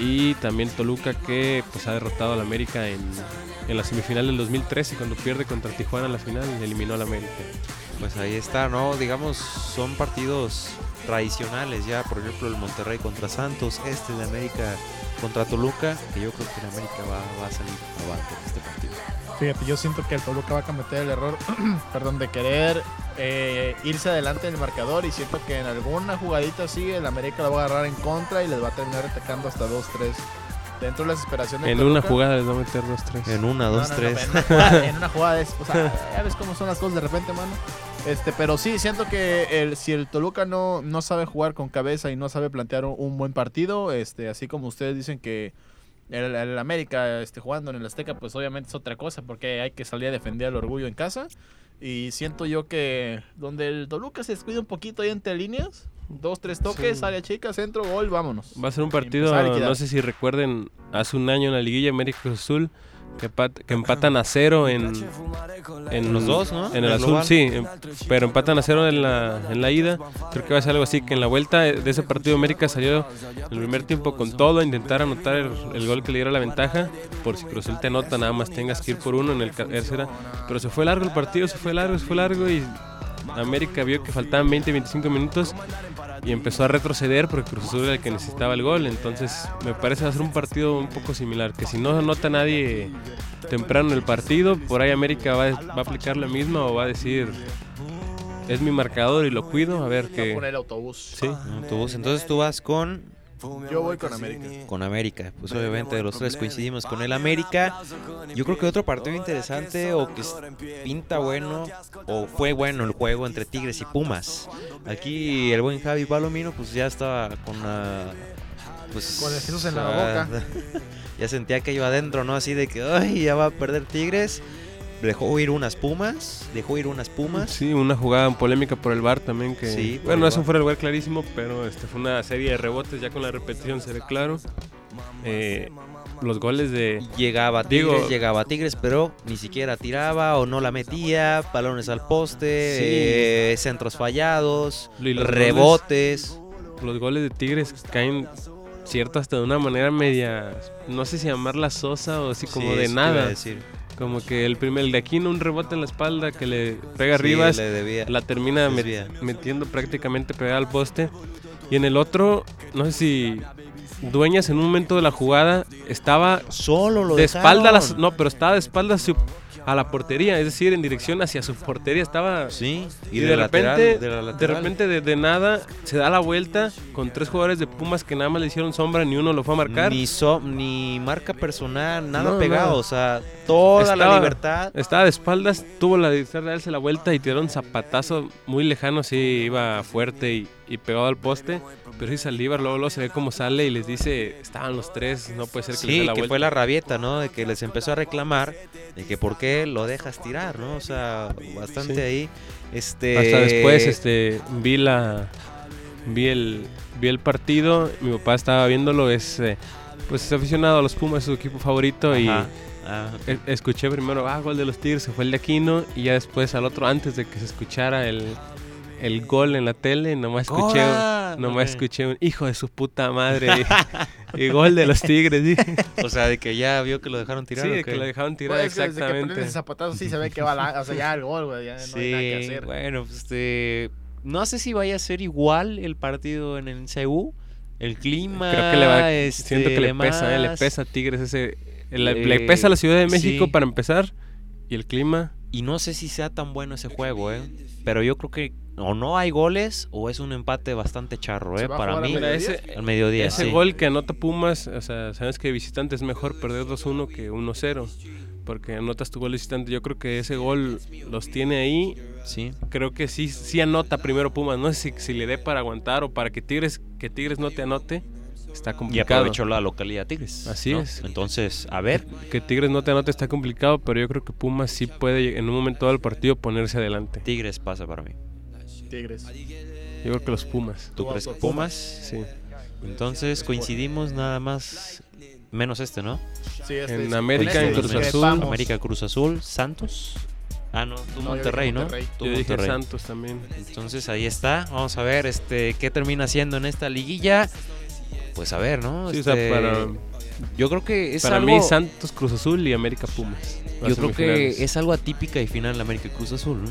C: Y también Toluca que pues ha derrotado al América en, en la semifinal del 2013 cuando pierde contra Tijuana en la final y eliminó al América.
A: Pues ahí está, ¿no? Digamos, son partidos tradicionales ya, por ejemplo, el Monterrey contra Santos, este de América contra Toluca, que yo creo que el América va, va a salir abajo de este partido.
B: Fíjate, yo siento que el Toluca va a cometer el error, perdón, de querer eh, irse adelante en el marcador y siento que en alguna jugadita así el América la va a agarrar en contra y les va a terminar atacando hasta 2-3. Dentro de la desesperación de
C: En una jugada les va a meter 2-3.
A: En una,
B: No,
A: dos,
B: no, no,
A: tres.
B: en, una jugada, en una jugada es, o sea, ya ves cómo son las cosas de repente, mano. Este, pero sí, siento que el, si el Toluca no, no sabe jugar con cabeza y no sabe plantear un, un buen partido, este, así como ustedes dicen que el, el América este, jugando en el Azteca, pues obviamente es otra cosa, porque hay que salir a defender el orgullo en casa. Y siento yo que donde el Toluca se descuida un poquito ahí entre líneas, dos, tres toques,
C: Sí.
B: área chica, centro, gol, vámonos.
C: Va a ser un partido, no sé si recuerden, hace un año en la liguilla América Cruz Azul, que, pat- que empatan a cero en, en
A: Los dos, ¿no?
C: En el azul,
A: global.
C: sí, em- pero empatan a cero en la, en la ida. Creo que va a ser algo así, que en la vuelta de ese partido América salió el primer tiempo con todo, a intentar anotar el, el gol que le diera la ventaja. Por si Cruz Azul te anota, nada más tengas que ir por uno en el tercera. Pero se fue largo el partido, se fue largo, se fue largo y América vio que faltaban 20, 25 minutos y empezó a retroceder porque Cruz Azul era el que necesitaba el gol. Entonces me parece va a ser un partido un poco similar, que si no anota nadie temprano en el partido, por ahí América va, a- va a aplicar la misma o va a decir, es mi marcador y lo cuido, a ver
B: Va a
C: qué...
B: poner el autobús.
C: Sí,
A: Autobús. Entonces tú vas con
B: Yo voy con América.
A: con América. Pues obviamente los tres coincidimos con el América. Yo creo que otro partido interesante o que pinta bueno o fue bueno el juego entre Tigres y Pumas. Aquí el buen Javi Palomino pues ya estaba con la pues
B: Con el Jesús en la boca.
A: Ya sentía que iba adentro, ¿no? Así de que ay, ya va a perder Tigres. Dejó ir unas Pumas, dejó ir unas Pumas.
C: sí, una jugada polémica por el bar también que...
A: Sí,
C: bueno, eso fue el lugar clarísimo, pero este fue una serie de rebotes, ya con la repetición se ve claro. Eh, los goles de...
A: Llegaba
C: Digo-
A: Tigres, llegaba Tigres, pero ni siquiera tiraba o no la metía, balones al poste,
C: Sí.
A: eh, centros fallados,
C: los
A: rebotes.
C: los goles de Tigres caen cierto hasta de una manera media no sé si llamarla sosa o así como
A: Sí,
C: de nada
A: decir.
C: Como que el primer el de Aquino un rebote en la espalda que le pega
A: Sí,
C: arriba
A: le
C: la termina met- metiendo prácticamente pegada al poste. Y en el otro no sé si Dueñas en un momento de la jugada estaba
A: Solo lo
C: de espalda las- no pero estaba de espalda a, la portería es decir en dirección hacia su portería estaba
A: Sí,
C: y,
A: y,
C: de,
A: de, lateral,
C: repente,
A: de, la
C: de
A: lateral.
C: repente de, de nada se da la vuelta con tres jugadores de Pumas que nada más le hicieron sombra, ni uno lo fue a marcar.
A: Ni, so- ni marca personal, nada
C: No,
A: pegado. O sea, toda la libertad.
C: Estaba de espaldas, tuvo la distancia de darse la vuelta y tiró un zapatazo muy lejano, sí, iba fuerte y, y pegado al poste. Pero sí Saldívar luego, luego se ve cómo sale y les dice, estaban los tres, no puede ser que les dé
A: Sí,
C: la
A: que
C: vuelta.
A: fue la rabieta, ¿no? De que les empezó a reclamar de que por qué lo dejas tirar, ¿no? O sea, bastante
C: Sí.
A: ahí. Este...
C: Hasta después este, vi la vi el, vi el partido, mi papá estaba viéndolo, es eh, pues es aficionado a los Pumas, es su equipo favorito y...
A: Ah.
C: E- Escuché primero, ah, gol de los Tigres, se fue el de Aquino, y ya después al otro, antes de que se escuchara el, el gol en la tele, nomás escuché,
A: ¡Cora!
C: nomás
A: Ok.
C: escuché un hijo de su puta madre y, y gol de los Tigres, dije.
A: O sea, de que ya vio que lo dejaron tirar.
C: Sí,
A: ¿o
C: de que lo dejaron tirar
B: Pues, desde que
C: exactamente.
B: ese zapatazo sí se ve que va la, o sea, ya el gol, güey, ya no hay nada que
A: Sí,
B: hacer.
A: bueno, pues este. No sé si vaya a ser igual el partido en el CU. El clima.
C: Creo que le va,
A: este,
C: siento que le pesa, eh, le pesa a Tigres ese, el-
A: Eh,
C: le pesa a la Ciudad de México
A: sí.
C: para empezar, y el clima,
A: Y no sé si sea tan bueno ese juego, ¿eh? Pero yo creo que o no hay goles o es un empate bastante charro,
B: ¿Se
A: ¿eh? Para mí,
B: mediodía?
C: ese,
A: al mediodía.
C: Ese
A: sí.
C: gol que anota Pumas, o sea, sabes que visitante es mejor perder 2-1 que 1-0. Porque anotas tu gol visitante. Yo creo que ese gol los tiene ahí.
A: Sí.
C: Creo que sí, sí anota primero Pumas. No sé si, si le dé para aguantar o para que Tigres, que Tigres no te anote. Está
A: Y
C: complicado.
A: aprovechó la localidad Tigres.
C: Así
A: ¿no?
C: es.
A: Entonces, a ver.
C: Que Tigres no te anote está complicado, pero yo creo que Pumas sí puede en un momento del partido ponerse adelante.
A: Tigres pasa para mí.
B: Tigres.
C: Yo creo que los Pumas.
A: ¿Tú crees Pumas?
C: Sí.
A: Entonces coincidimos nada más. Menos este, ¿no?
B: Sí, este
C: En
B: es-
C: América,
A: en
B: este
A: Cruz
B: discrepamos.
C: Azul,
A: América Cruz Azul, Santos. Ah, no, tú
B: No, yo dije
A: Monterrey, ¿no?
B: Monterrey.
A: Tú
C: Yo dije
A: Monterrey.
C: Santos también.
A: Entonces ahí está. Vamos a ver este qué termina haciendo en esta liguilla. Pues a ver, ¿no?
C: Sí, o sea,
A: Este,
C: para,
A: yo creo que es
C: para
A: algo
C: mí Santos, Cruz Azul y América Pumas.
A: yo creo que es algo atípica y final América Cruz Azul, ¿no?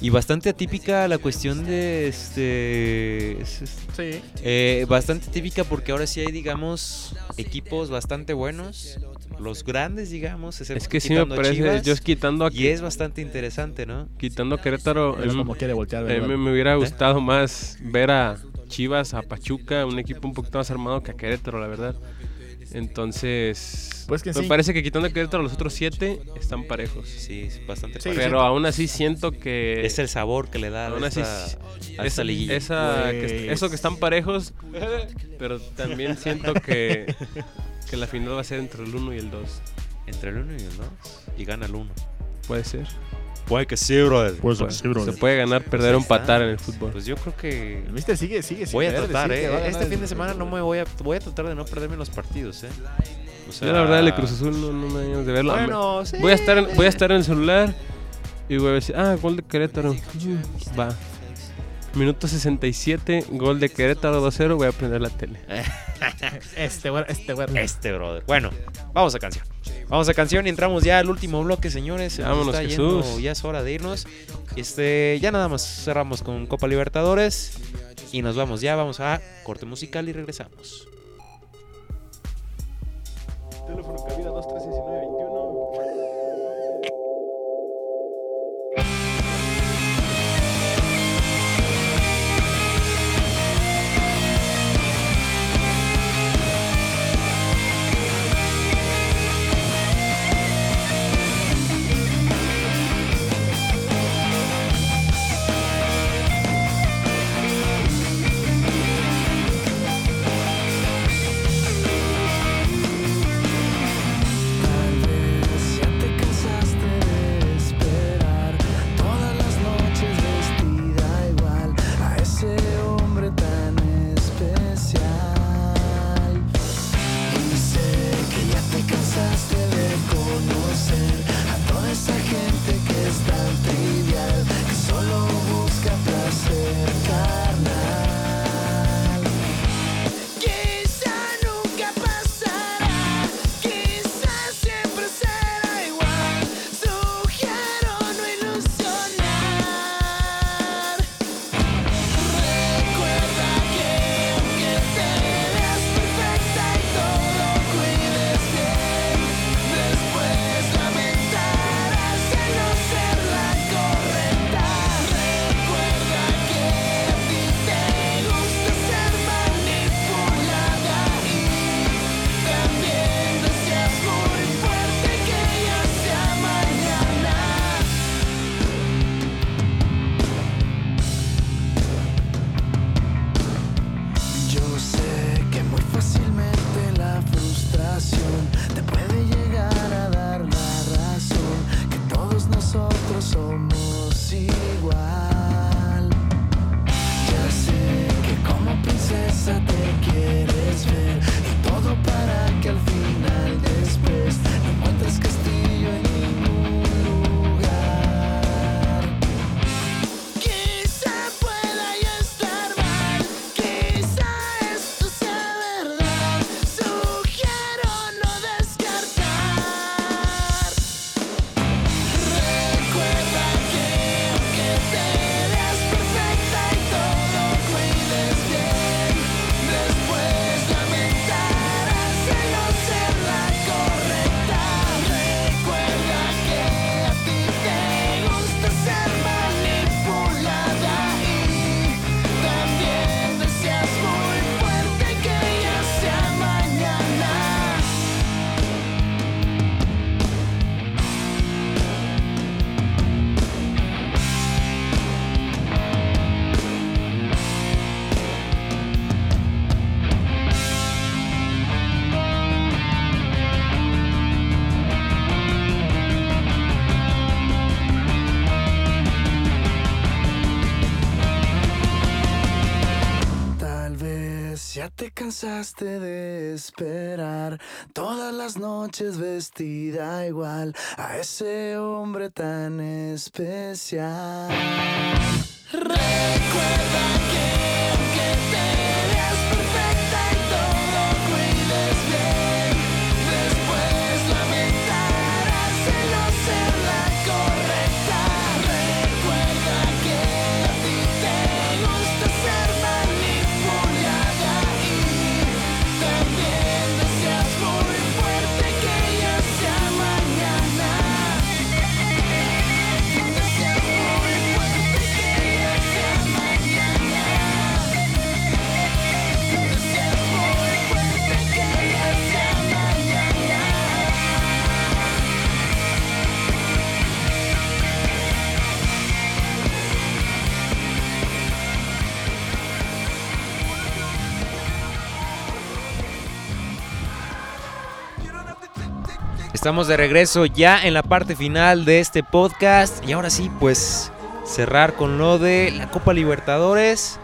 A: Y bastante atípica la cuestión de este es- es-
B: Sí.
A: eh, bastante típica porque ahora sí hay, digamos, equipos bastante buenos. Los grandes, digamos.
C: Es que sí me parece,
A: Chivas,
C: yo es quitando a,
A: Y es bastante interesante, ¿no?
C: quitando a Querétaro,
B: Es
C: em,
B: como quiere voltear,
C: a mí
B: ¿verdad?
C: me, me hubiera gustado más ver a Chivas, a Pachuca, un equipo un poquito más armado que a Querétaro, la verdad. Entonces,
B: Pues que
C: me
B: sí.
C: parece que quitando a Querétaro, los otros siete están parejos.
A: Sí, es bastante
B: Sí,
A: parejo.
C: Pero aún así siento que...
A: Es el sabor que le da a
C: Aún así,
A: esta, a
C: esa-
A: liguilla.
C: esa- que eso que están parejos, pero también siento que
D: que la final va a ser entre el 1 y el 2.
A: Entre el 1 y el 2. Y gana el 1.
D: Puede ser.
A: Puede que sí, brother.
B: Pues
D: Puede-
B: sí, bro.
D: se puede ganar, perder o empatar en el fútbol.
A: Pues yo creo que
B: El Mister sigue, sigue.
A: voy a tratar, ¿eh? Este fin de semana no me voy a... Voy a tratar de no perderme los partidos, ¿eh? O sea,
D: Yo la verdad el Cruz Azul no, no me da ganas de verlo.
A: Bueno, sí.
D: voy, a estar en, voy a estar en el celular y voy a decir, ah, gol de Querétaro. Va. Minuto 67, gol de Querétaro 2-0, voy a prender la tele.
B: Este, este.
A: Este, brother. Bueno, vamos a canción. Vamos a canción y entramos ya al último bloque, señores. Se nos
D: Vámonos,
A: está yendo,
D: Jesús.
A: ya es hora de irnos. Este, ya nada más cerramos con Copa Libertadores y nos vamos ya, vamos a corte musical y regresamos.
D: Teléfono cabina 231921.
E: Cansaste de esperar todas las noches vestida igual a ese hombre tan especial. Recuerda que te
A: Estamos de regreso ya en la parte final de este podcast. Y ahora sí, pues cerrar con lo de la Copa Libertadores.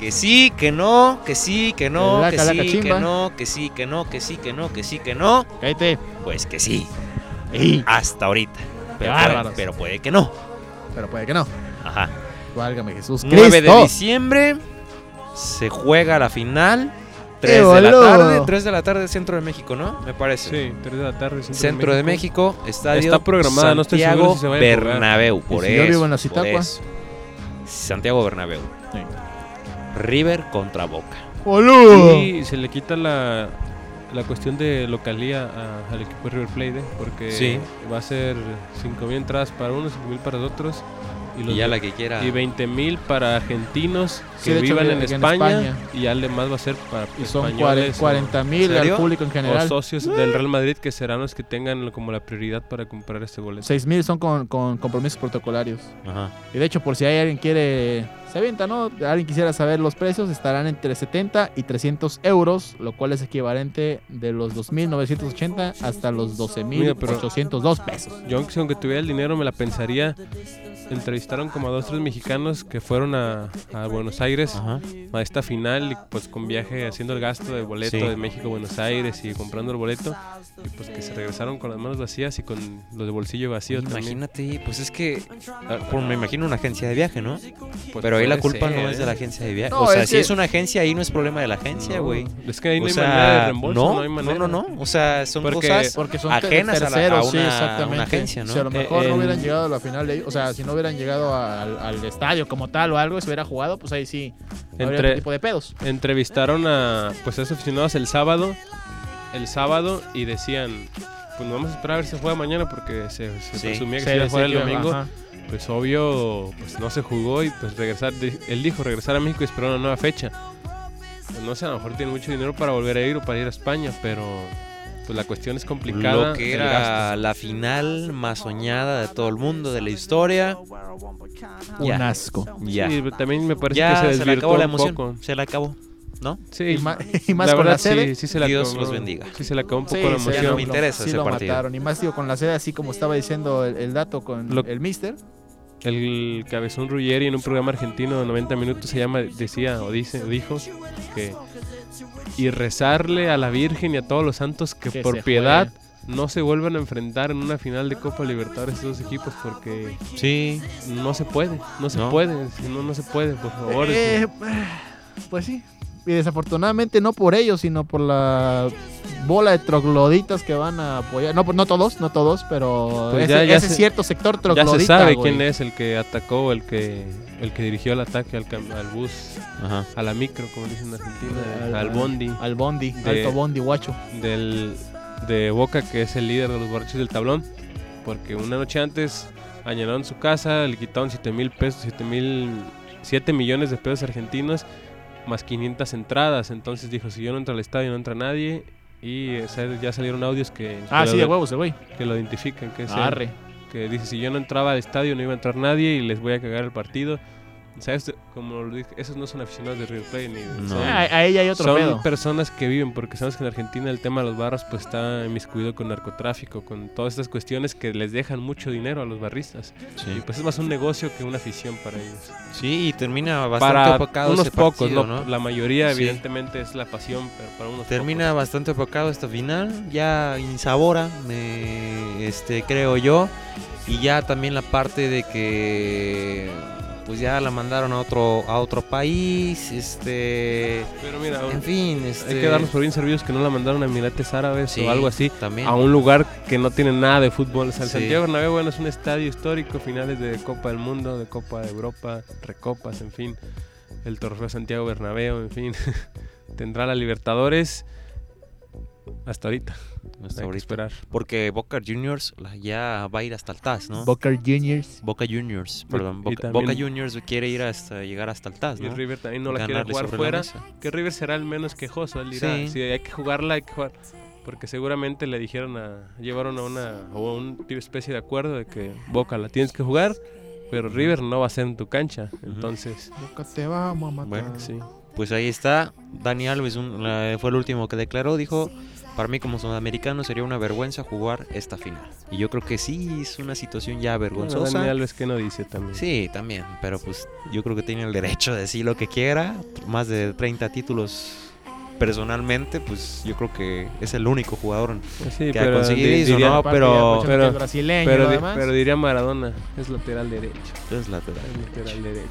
A: Que sí, que no, que sí, que no, que sí, que no, que sí, que no, que sí, que no, que sí, que no.
B: Cállate.
A: Pues que sí,
B: Ey,
A: hasta ahorita. Pero, puede,
B: bárbaros.
A: pero puede que no.
B: Pero puede que no.
A: Ajá.
B: Válgame Jesús
A: 9 de diciembre se juega la final. 3 de la tarde, 3 de la tarde centro de México, ¿no? Me parece.
C: Sí, 3 de la tarde.
A: Centro de México, estadio
C: Está programada, no estoy seguro
A: Santiago
C: si se vaya a.
A: Bernabéu, por
B: si yo
A: eso.
B: vivo en la
A: por
B: Zitacua?
A: eso. Santiago Bernabéu.
B: Sí.
A: River contra Boca.
B: ¡Boludo!
C: Y se le quita la, la cuestión de localía a- al equipo de River Plate, ¿eh? porque
A: Sí.
C: va a ser 5.000 entradas para unos, 5.000 para otros. Y, los
A: Y ya
C: de-
A: la que quiera.
C: y 20.000 para argentinos
B: Sí,
C: que
B: hecho,
C: vivan en España,
B: España.
C: y ya demás va a ser para
B: Y son
C: españoles o-
B: 40 mil al público en
C: o,
B: general.
C: socios del Real Madrid que serán los que tengan como la prioridad para comprar este boleto.
B: 6 mil son con, con compromisos protocolarios.
A: Ajá.
B: Y de hecho, por si hay alguien quiere, se avienta, ¿no? Alguien quisiera saber los precios, estarán entre 70 y 300 euros, lo cual es equivalente de los 2.980 hasta los
C: Mira, pero-
B: 12.802 pesos.
C: Yo aunque, aunque tuviera el dinero me la pensaría. Entrevistaron como a dos tres mexicanos que fueron a, a Buenos Aires
A: Ajá.
C: a esta final y pues con viaje haciendo el gasto de boleto
A: Sí.
C: de México a Buenos Aires y comprando el boleto y pues que se regresaron con las manos vacías y con los de bolsillo vacío también.
A: Imagínate, pues es que. ah, por- me imagino una agencia de viaje, ¿no?
C: Pues
A: Pero ahí la culpa
C: ser,
A: no es de
C: ¿eh?
A: la agencia de viaje.
B: No,
A: o sea,
B: es
A: si
B: que-
A: es una agencia, ahí no es problema de la agencia,
C: No,
A: güey.
C: Es que ahí no
A: O
C: hay
A: sea,
C: manera de reembolso,
A: no,
C: no, hay
A: no,
C: manera.
A: no, no. O sea, son
C: Porque-
A: cosas.
B: Porque son
A: Ajenas a la- a
B: terceros, sí,
A: una- una agencia, ¿no?
B: Si a lo mejor
C: Eh,
B: no hubieran llegado a la final de ahí, o sea, si no hubieran llegado al, al estadio como tal o algo, se hubiera jugado, pues ahí sí
C: Entre-
B: tipo de pedos.
C: Entrevistaron a pues a esos aficionados el sábado, el sábado y decían, pues vamos a esperar a ver si se juega mañana porque se, se
A: Sí.
C: presumía que
B: Se
C: se iba a jugar el domingo.
B: ajá.
C: Pues obvio, pues no se jugó y pues regresar, di- él dijo regresar a México y esperar una nueva fecha. Pues, no sé, a lo mejor tiene mucho dinero para volver a ir o para ir a España, pero pues la cuestión es complicada.
A: Lo que era la final más soñada de todo el mundo, de la historia.
B: Un
A: Ya.
B: asco.
A: Ya.
C: Sí, también me parece
A: ya
C: que se
A: se, le
C: desvirtuó
A: acabó la
C: un
A: emoción.
C: poco.
A: Se le acabó. ¿No?
C: Sí,
B: Y, ma- y más
C: la
B: con la
C: verdad
B: sede.
C: sí, sí se la
A: Dios
C: acabó-
A: los bendiga.
C: Sí se le acabó un poco
B: Sí,
C: la emoción.
A: ya no me interesa
B: sí
A: ese
B: lo
A: partido.
B: mataron. Y más digo, con la sede, así como estaba diciendo el, el dato con
C: Lo-
B: el mister.
C: El cabezón Ruggeri en un programa argentino de 90 minutos se llama, decía o dice, o dijo que y rezarle a la Virgen y a todos los santos que,
B: Que
C: por piedad no se vuelvan a enfrentar en una final de Copa Libertadores estos dos equipos porque
A: Sí.
C: no se puede, no se
A: No.
C: puede, si no no se puede, por favor.
B: Eh, pues sí. Y desafortunadamente no por ellos, sino por la bola de trogloditas que van a apoyar. No, pues no todos, no todos, pero
C: Pues
B: ese,
C: ya- ya
B: ese
C: se-
B: cierto sector
C: ya
B: troglodita.
C: se sabe
B: güey.
C: quién es el que atacó, el que el que dirigió el ataque al, cam- al bus,
A: Ajá.
C: a la micro, como dicen en Argentina,
B: Al-
C: al bondi.
B: Al Bondi,
C: De-
B: alto Bondi, guacho.
C: del, de Boca, que es el líder de los borrachos del tablón, porque una noche antes allanaron su casa, le quitaron 7 mil pesos, 7 mil, 7 millones de pesos argentinos, más 500 entradas. Entonces dijo, si yo no entro al estadio, no entra nadie. Y o sea, ya salieron audios que,
B: Ah,
C: que
B: sí,
C: lo,
B: de huevos, güey.
C: que lo identifican, que es
B: Arre.
C: que dice, si yo no entraba al estadio, no iba a entrar nadie y les voy a cagar el partido. ¿Sabes? Como lo dije, esos no son aficionados de River Plate ni
A: No.
C: son-
B: Ah, a ella hay otro
C: son
B: pedo.
C: personas que viven, porque sabes que en Argentina el tema de los barros pues está inmiscuido con narcotráfico, con todas estas cuestiones que les dejan mucho dinero a los barristas. Y
A: Sí.
C: pues es más un negocio que una afición para ellos.
A: Sí, y termina bastante
C: para
A: opacado
C: unos
A: ese
C: pocos,
A: partido,
C: ¿no?
A: ¿no?
C: La mayoría
A: Sí.
C: evidentemente es la pasión, pero para unos
A: Termina
C: pocos.
A: bastante opacado esta final, ya insabora, me, este, creo yo. Y ya también la parte de que pues ya la mandaron a otro a otro país, este,
C: Pero mira,
A: en fin, este,
C: hay que darnos por bien servidos que no la mandaron a Emirates Árabes
A: sí,
C: o algo así.
A: también.
C: A un lugar que no tiene nada de fútbol. O sea, el
A: Sí.
C: Santiago Bernabéu bueno, es un estadio histórico, finales de Copa del Mundo, de Copa de Europa, recopas, en fin. El trofeo Santiago Bernabéu, en fin. Tendrá la Libertadores hasta ahorita.
A: Hasta
C: Hay que
A: ahorita.
C: esperar.
A: Porque Boca Juniors ya va a ir hasta el TAS, ¿no?
B: Boca Juniors.
A: Boca Juniors, perdón. Boca,
C: también-
A: Boca Juniors quiere ir hasta llegar hasta el TAS,
C: Y River también no la quiere jugar fuera. Que River será el menos quejoso. Él dirá,
A: Sí.
C: si hay que jugarla, hay que jugar. Porque seguramente le dijeron a. Llevaron a una. O a un tipo especie de acuerdo de que Boca la tienes que jugar. Pero River no va a ser en tu cancha. Entonces,
B: Boca te vamos a matar.
A: Bueno,
C: sí.
A: Pues ahí está. Dani Alves un- la- fue el último que declaró. Dijo Para mí como sudamericano sería una vergüenza jugar esta final. Y yo creo que sí es una situación ya
C: Bueno,
A: vergonzosa.
C: Dani Alves que no dice también.
A: Sí, también, pero pues yo creo que tiene el derecho de decir lo que quiera. Más de 30 títulos personalmente, pues yo creo que es el único jugador
C: Sí,
A: que ha conseguido
C: di-
A: eso,
C: diría-
A: ¿no? Pero,
B: pues,
C: pero-
B: brasileño
C: pero, di-
B: demás.
C: pero diría Maradona, es lateral derecho.
A: es lateral.
C: Es lateral derecho.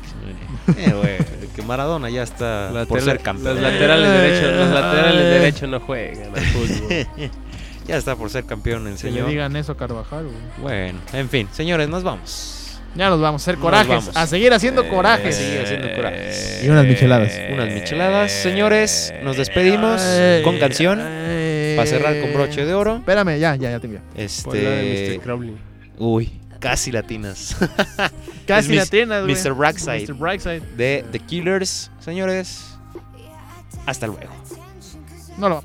A: Eh, güey, que Maradona ya está por ser campeón.
C: Los laterales derechos, los laterales derechos no juegan al fútbol.
A: Ya está por ser campeón el
B: que le
A: señor.
B: digan eso a Carvajal, güey.
A: Bueno, en fin, señores, nos vamos.
B: Ya nos vamos a hacer corajes. A seguir haciendo
A: A
B: corajes.
A: seguir haciendo corajes.
B: Y unas micheladas.
A: Unas micheladas, señores. Nos despedimos con canción para cerrar con broche de oro.
B: Espérame, ya, ya, ya te envío.
A: Este,
C: Mr. Crowley.
A: uy, casi latinas.
B: Casi
A: Es
B: la
A: Mis-
B: tienes, güey.
A: Mr. Brightside.
B: Mr. Brightside.
A: de The Killers, señores. Hasta luego.
B: No lo